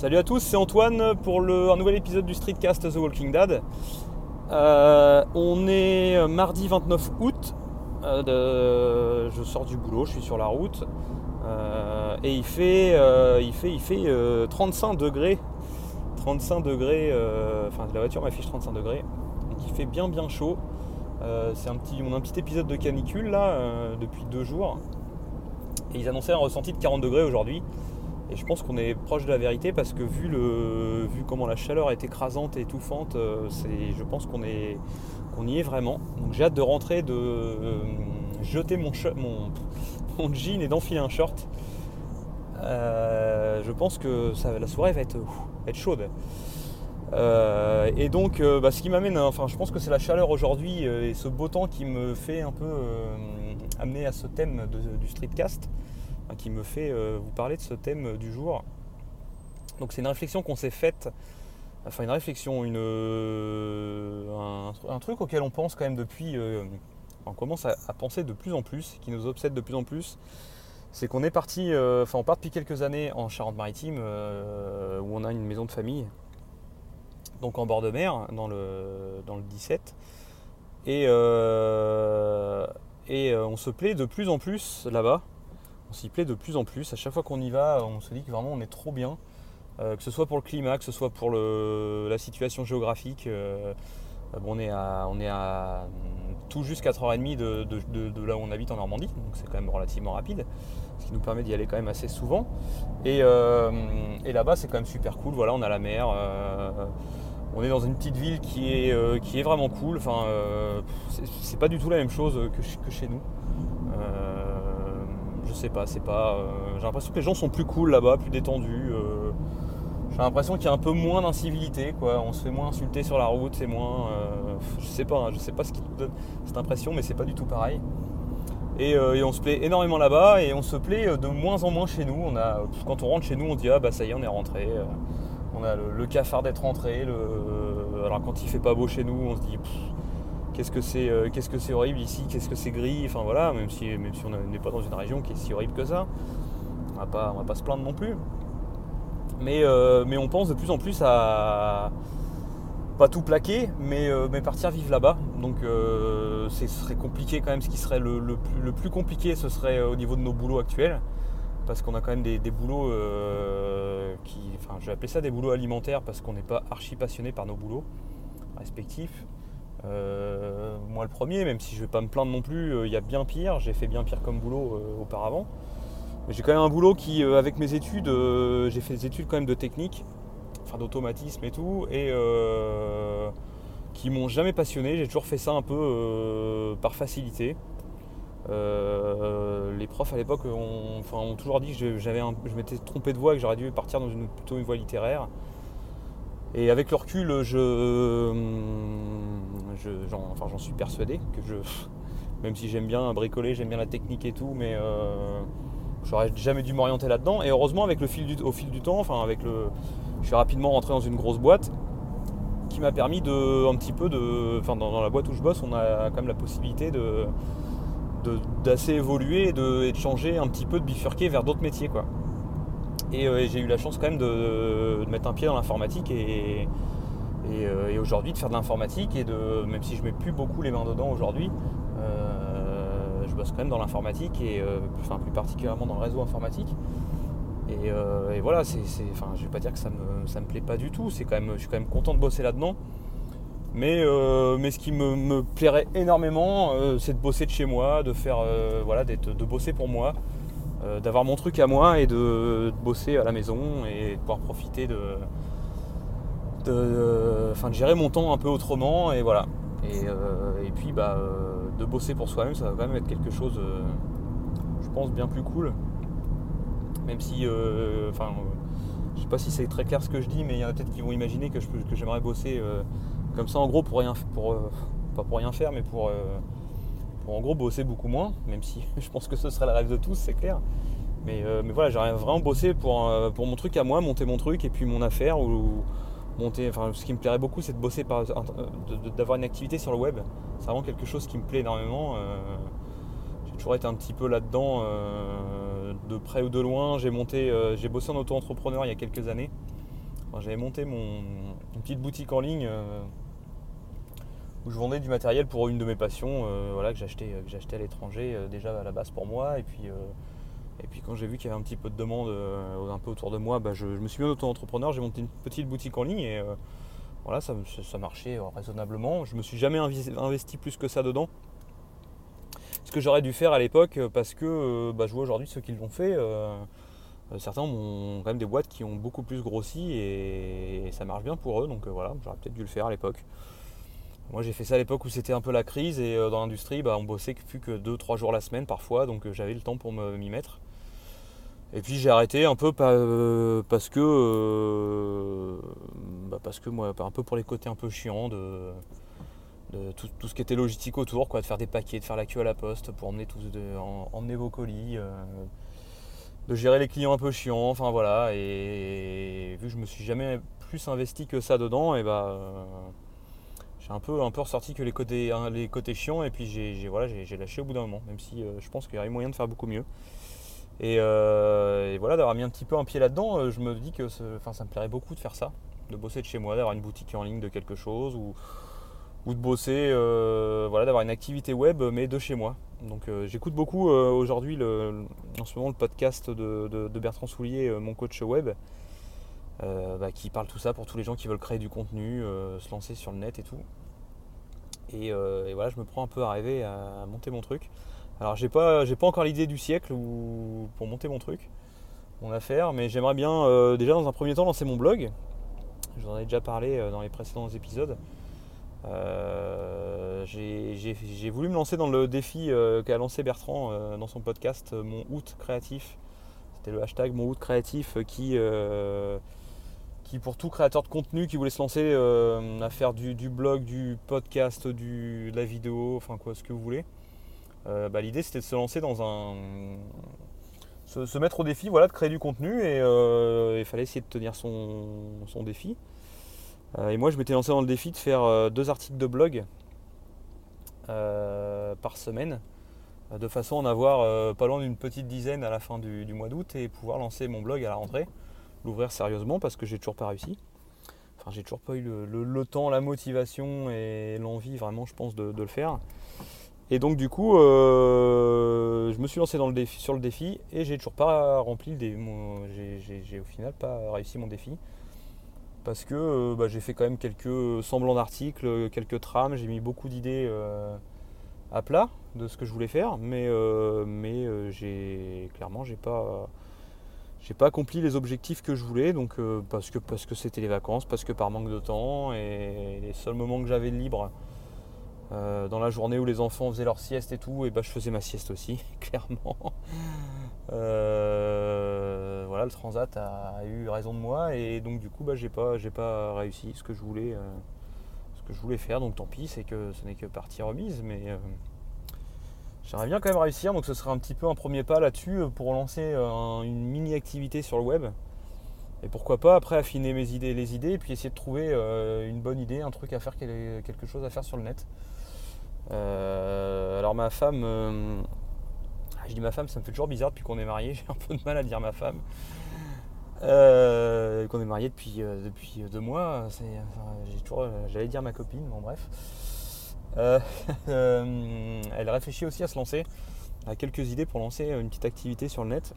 Salut à tous, c'est Antoine pour le, un nouvel épisode du Streetcast The Walking Dead. Euh, on est mardi 29 août. Euh, je sors du boulot, je suis sur la route. Euh, et il fait, il fait, il fait 35 degrés. 35 degrés, enfin la voiture m'affiche 35 degrés. Donc il fait bien bien chaud. c'est un petit, on a un petit épisode de canicule là depuis deux jours. Et ils annonçaient un ressenti de 40 degrés aujourd'hui. Et je pense qu'on est proche de la vérité parce que vu, le, vu comment la chaleur est écrasante et étouffante, euh, je pense qu'on, y est vraiment. Donc j'ai hâte de rentrer, de euh, jeter mon, mon, mon, jean et d'enfiler un short. Euh, je pense que la soirée va être, être chaude. et donc, bah, ce qui m'amène, enfin, je pense que c'est la chaleur aujourd'hui et ce beau temps qui me fait un peu amener à ce thème du streetcast qui me fait euh, vous parler de ce thème du jour. Donc c'est une réflexion qu'on s'est faite, enfin une réflexion, une, euh, un, truc auquel on pense quand même depuis, euh, on commence à, penser de plus en plus, qui nous obsède de plus en plus, c'est qu'on est parti, enfin on part depuis quelques années en Charente-Maritime, où on a une maison de famille, donc en bord de mer, dans le, dans le 17. Et, et on se plaît de plus en plus là-bas on s'y plaît de plus en plus. À chaque fois qu'on y va, on se dit que vraiment on est trop bien. Euh, que ce soit pour le climat, que ce soit pour la situation géographique. Euh, on, est à, on est à tout juste 4h30 de, de, là où on habite en Normandie, donc c'est quand même relativement rapide, ce qui nous permet d'y aller quand même assez souvent. Et, euh, là-bas, c'est quand même super cool. Voilà, on a la mer. on est dans une petite ville qui est, vraiment cool. Enfin, c'est pas du tout la même chose que chez nous je sais pas, c'est pas. Euh, j'ai l'impression que les gens sont plus cool là-bas, plus détendus. Euh, j'ai l'impression qu'il y a un peu moins d'incivilité, quoi. On se fait moins insulter sur la route, c'est moins. Euh, je sais pas, hein, je sais pas ce qui donne cette impression, mais c'est pas du tout pareil. Et, on se plaît énormément là-bas et on se plaît de moins en moins chez nous. On a, quand on rentre chez nous, on dit ah bah ça y est, on est rentré. on a le, cafard d'être rentré. alors quand il fait pas beau chez nous, on se dit qu'est-ce que c'est euh, qu'est-ce que c'est horrible ici, qu'est-ce que c'est gris, enfin voilà, même si, même si on n'est pas dans une région qui est si horrible que ça, on va pas, on va pas se plaindre non plus. Mais, euh, mais on pense de plus en plus à pas tout plaquer, mais, euh, mais partir vivre là-bas. Donc ce serait compliqué quand même, ce qui serait le, plus, compliqué, ce serait au niveau de nos boulots actuels. Parce qu'on a quand même des, des boulots qui. Enfin, je vais appeler ça des boulots alimentaires parce qu'on n'est pas archi passionné par nos boulots respectifs. Euh, moi le premier, même si je vais pas me plaindre non plus, euh, il y a bien pire, j'ai fait bien pire comme boulot euh, auparavant. Mais j'ai quand même un boulot qui, avec mes études, j'ai fait des études quand même de technique, enfin d'automatisme et tout, et qui m'ont jamais passionné. J'ai toujours fait ça un peu par facilité. les profs à l'époque ont, toujours dit que j'avais je m'étais trompé de voie et que j'aurais dû partir dans une, plutôt une voie littéraire. Et avec le recul, je, j'en, suis persuadé que je, même si j'aime bien bricoler, j'aime bien la technique et tout, mais euh, j'aurais jamais dû m'orienter là-dedans. Et heureusement, avec le fil du, au fil du temps, enfin avec le, je suis rapidement rentré dans une grosse boîte qui m'a permis de, un petit peu de, enfin dans, la boîte où je bosse, on a quand même la possibilité de, d'assez évoluer et de, changer un petit peu, de bifurquer vers d'autres métiers, quoi. Euh, et, j'ai eu la chance quand même de, mettre un pied dans l'informatique et, euh, aujourd'hui de faire de l'informatique et de même si je mets plus beaucoup les mains dedans aujourd'hui, euh, je bosse quand même dans l'informatique et enfin plus particulièrement dans le réseau informatique. Et, voilà, c'est, enfin, je vais pas dire que ça me, me plaît pas du tout. C'est quand même, je suis quand même content de bosser là-dedans. Mais, mais ce qui me, plairait énormément, c'est de bosser de chez moi, de faire, voilà, de bosser pour moi, euh, d'avoir mon truc à moi et de, bosser à la maison et de pouvoir profiter de, de, de gérer mon temps un peu autrement et voilà. Et, euh, puis bah, euh, de bosser pour soi-même, ça va quand même être quelque chose, je pense, bien plus cool. Même si, enfin, je sais pas si c'est très clair ce que je dis, mais il y en a peut-être qui vont imaginer que, que j'aimerais bosser comme ça en gros pour rien, pour, pas pour rien faire, mais pour en gros bosser beaucoup moins, même si je pense que ce serait le rêve de tous, c'est clair. Mais, euh, mais voilà, j'aimerais vraiment bosser pour, euh, pour mon truc à moi, monter mon truc et puis mon affaire monter. Enfin, ce qui me plairait beaucoup, c'est de bosser par, d'avoir une activité sur le web. C'est vraiment quelque chose qui me plaît énormément. Euh, j'ai toujours été un petit peu là-dedans, de près ou de loin. J'ai monté, j'ai bossé en auto-entrepreneur il y a quelques années. j'avais monté mon, une petite boutique en ligne où je vendais du matériel pour une de mes passions, voilà, que j'achetais, à l'étranger déjà à la base pour moi. Et puis, et puis quand j'ai vu qu'il y avait un petit peu de demande un peu autour de moi, bah, je, me suis mis auto-entrepreneur, j'ai monté une petite boutique en ligne et voilà, ça, marchait raisonnablement. Je me suis jamais investi plus que ça dedans ce que j'aurais dû faire à l'époque euh, parce que euh, bah, je vois aujourd'hui ceux qui l'ont fait. Euh, certains ont quand même des boîtes qui ont beaucoup plus grossi et, ça marche bien pour eux. Donc voilà, j'aurais peut-être dû le faire à l'époque. Moi j'ai fait ça à l'époque où c'était un peu la crise et dans l'industrie bah, on bossait plus que 2-3 jours la semaine parfois donc j'avais le temps pour m'y mettre. Et puis j'ai arrêté un peu parce que bah, parce que moi un peu pour les côtés un peu chiants de, tout, ce qui était logistique autour, quoi, de faire des paquets, de faire la queue à la poste pour emmener, tous emmener vos colis, euh, de gérer les clients un peu chiants, enfin voilà. Et, vu que je me suis jamais plus investi que ça dedans, et bah j'ai un peu, un peu ressorti que les côtés, hein, les côtés chiants, et puis j'ai voilà, lâché au bout d'un moment, même si euh, je pense qu'il y aurait moyen de faire beaucoup mieux. Et, euh, voilà, d'avoir mis un petit peu un pied là-dedans, je me dis que enfin, ça me plairait beaucoup de faire ça, de bosser de chez moi, d'avoir une boutique en ligne de quelque chose ou ou de bosser, euh, voilà, d'avoir une activité web, mais de chez moi. Donc euh, j'écoute beaucoup euh, aujourd'hui, en ce moment, le podcast de, Bertrand Soulier, mon coach web, bah, qui parle tout ça pour tous les gens qui veulent créer du contenu, se lancer sur le net et tout. Et, voilà, je me prends un peu à rêver à monter mon truc. Alors j'ai pas, j'ai pas encore l'idée du siècle pour monter mon truc, mon affaire, mais j'aimerais bien déjà dans un premier temps lancer mon blog. Je vous en ai déjà parlé dans les précédents épisodes. Euh, j'ai voulu me lancer dans le défi euh, qu'a lancé Bertrand euh, dans son podcast Mon août créatif. C'était le hashtag Mon août créatif qui, qui, pour tout créateur de contenu qui voulait se lancer à faire du, blog, du podcast, du, de la vidéo, enfin quoi, ce que vous voulez. Bah, l'idée c'était de se lancer dans un. Se, mettre au défi voilà, de créer du contenu et il fallait essayer de tenir son, défi. Euh, et moi, je m'étais lancé dans le défi de faire euh, deux articles de blog euh, par semaine, de façon à en avoir pas loin d'une petite dizaine à la fin du, mois d'août et pouvoir lancer mon blog à la rentrée, l'ouvrir sérieusement parce que j'ai toujours pas réussi. Enfin, j'ai toujours pas eu le, temps, la motivation et l'envie vraiment, je pense, de, le faire. Et donc du coup, je me suis lancé sur le défi et j'ai toujours pas rempli le. J'ai au final pas réussi mon défi parce que euh, bah, j'ai fait quand même quelques semblants d'articles, quelques trames, j'ai mis beaucoup d'idées euh, à plat de ce que je voulais faire, mais, euh, clairement j'ai pas pas accompli les objectifs que je voulais, donc parce que parce que c'était les vacances, parce que par manque de temps et les seuls moments que j'avais libre dans la journée où les enfants faisaient leur sieste et tout, et bah, je faisais ma sieste aussi, clairement. Euh, voilà, le transat a, eu raison de moi et donc du coup, bah, j'ai pas, j'ai pas réussi ce que je voulais, euh, ce que je voulais faire. Donc tant pis, c'est que ce n'est que partie remise, mais euh, j'aimerais bien quand même réussir. Donc ce serait un petit peu un premier pas là-dessus pour lancer une mini activité sur le web. Et pourquoi pas après affiner mes idées, les idées, et puis essayer de trouver une bonne idée, un truc à faire, quelque chose à faire sur le net. Alors ma femme je dis ma femme, ça me fait toujours bizarre depuis qu'on est marié. J'ai un peu de mal à dire ma femme. Euh, qu'on est marié depuis, euh, deux mois. j'ai toujours, euh, j'allais dire ma copine, bon bref. elle réfléchit aussi à se lancer, à quelques idées pour lancer une petite activité sur le net.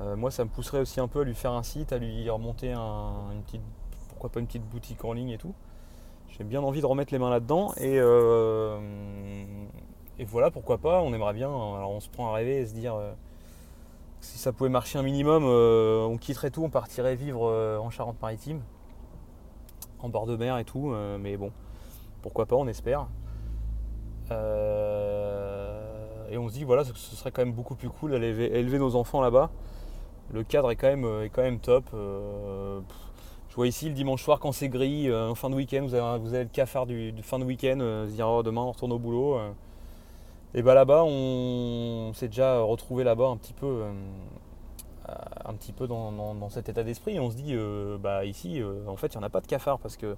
moi, ça me pousserait aussi un peu à lui faire un site, à lui remonter une petite, pourquoi pas une petite boutique en ligne et tout. J'ai bien envie de remettre les mains là-dedans et et voilà, pourquoi pas, on aimerait bien. Alors on se prend à rêver et se dire euh, si ça pouvait marcher un minimum, euh, on quitterait tout, on partirait vivre euh, en Charente-Maritime, en bord de mer et tout. mais bon, pourquoi pas, on espère. et on se dit voilà, ce serait quand même beaucoup plus cool d'aller élever, nos enfants là-bas. Le cadre est quand même, est quand même top. Je vois ici le dimanche soir quand c'est gris, en fin de week-end, vous avez, le cafard du, fin de week-end, dire oh, demain on retourne au boulot. Et bah là-bas, on, s'est déjà retrouvé là-bas un petit peu, euh, un petit peu dans, cet état d'esprit. on se dit, euh, bah ici, euh, en fait, il n'y en a pas de cafard parce que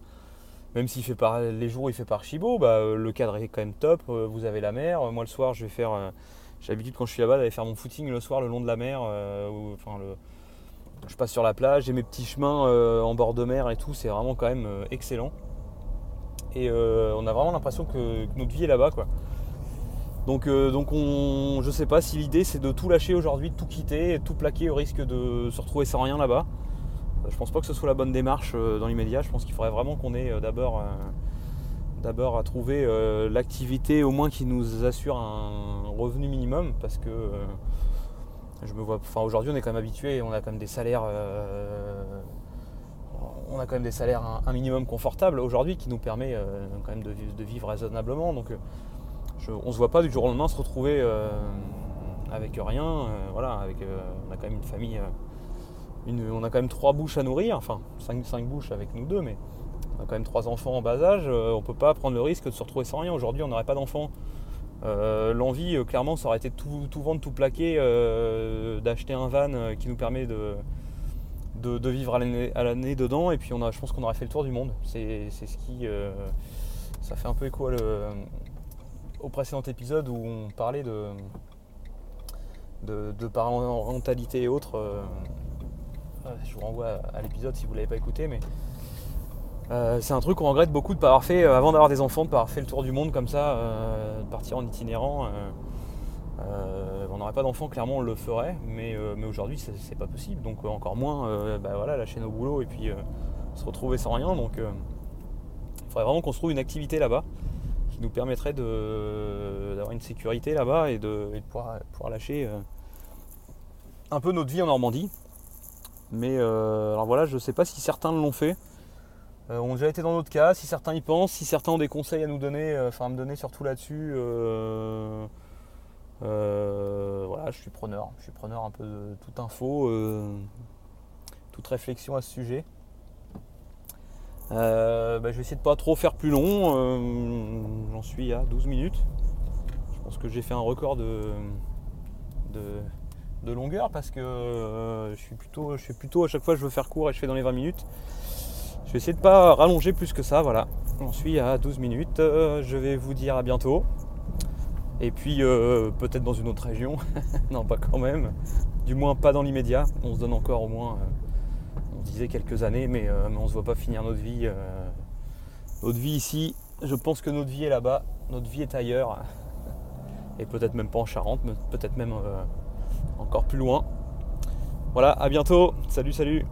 même s'il fait par les jours, il fait par chibo, bah, le cadre est quand même top. vous avez la mer. Moi, le soir, je vais faire. j'ai l'habitude quand je suis là-bas d'aller faire mon footing le soir le long de la mer, je passe sur la plage, j'ai mes petits chemins en bord de mer et tout, c'est vraiment quand même excellent. Et on a vraiment l'impression que, notre vie est là-bas quoi. Donc, donc on, je sais pas si l'idée c'est de tout lâcher aujourd'hui, de tout quitter, de tout plaquer au risque de se retrouver sans rien là-bas. Je pense pas que ce soit la bonne démarche dans l'immédiat. Je pense qu'il faudrait vraiment qu'on ait d'abord d'abord à trouver euh, l'activité au moins qui nous assure un revenu minimum parce que euh, je me vois enfin aujourd'hui on est quand même habitué on a quand même des salaires euh, on a quand même des salaires un, minimum confortable aujourd'hui qui nous permet quand même de, vivre raisonnablement donc on se voit pas du jour au lendemain se retrouver avec rien voilà on a quand même une famille on a quand même trois bouches à nourrir enfin cinq, cinq bouches avec nous deux mais on a quand même trois enfants en bas âge, euh, on peut pas prendre le risque de se retrouver sans rien. Aujourd'hui, on n'aurait pas d'enfants. Euh, l'envie, euh, clairement, ça aurait été tout, vendre, tout plaquer, d'acheter un van qui nous permet de, de, vivre à l'année dedans. Et puis, on a, je pense qu'on aurait fait le tour du monde. C'est ce qui. ça fait un peu écho au précédent épisode où on parlait de, de, parentalité et autres. je vous renvoie à l'épisode si vous ne l'avez pas écouté. mais euh, c'est un truc qu'on regrette beaucoup de ne pas avoir fait, euh, avant d'avoir des enfants, de ne pas avoir fait le tour du monde comme ça, euh, de partir en itinérant. on n'aurait pas d'enfants, clairement on le ferait, mais, aujourd'hui c'est pas possible. Donc encore moins bah, voilà, lâcher nos boulots et puis se retrouver sans rien. Donc il faudrait vraiment qu'on se trouve une activité là-bas qui nous permettrait d'avoir une sécurité là-bas et de, pouvoir, lâcher un peu notre vie en Normandie. Mais alors voilà, je ne sais pas si certains l'ont fait. Euh, ont déjà été dans notre cas, si certains y pensent, si certains ont des conseils à nous donner, euh, enfin à me donner surtout là-dessus. Euh, voilà, je suis preneur. Je suis preneur un peu de toute info, toute réflexion à ce sujet. Bah, je vais essayer de pas trop faire plus long. J'en suis à 12 minutes. Je pense que j'ai fait un record de, de, longueur parce que je suis plutôt, je suis plutôt à chaque fois je veux faire court et je fais dans les 20 minutes. Je vais essayer de ne pas rallonger plus que ça, voilà. On suit à 12 minutes. Euh, je vais vous dire à bientôt. Et puis euh, peut-être dans une autre région. non, pas quand même. Du moins pas dans l'immédiat. On se donne encore au moins, euh, on disait quelques années, mais, on ne se voit pas finir notre vie. notre vie ici, je pense que notre vie est là-bas. Notre vie est ailleurs. Et peut-être même pas en Charente, peut-être même encore plus loin. Voilà, à bientôt. Salut, salut.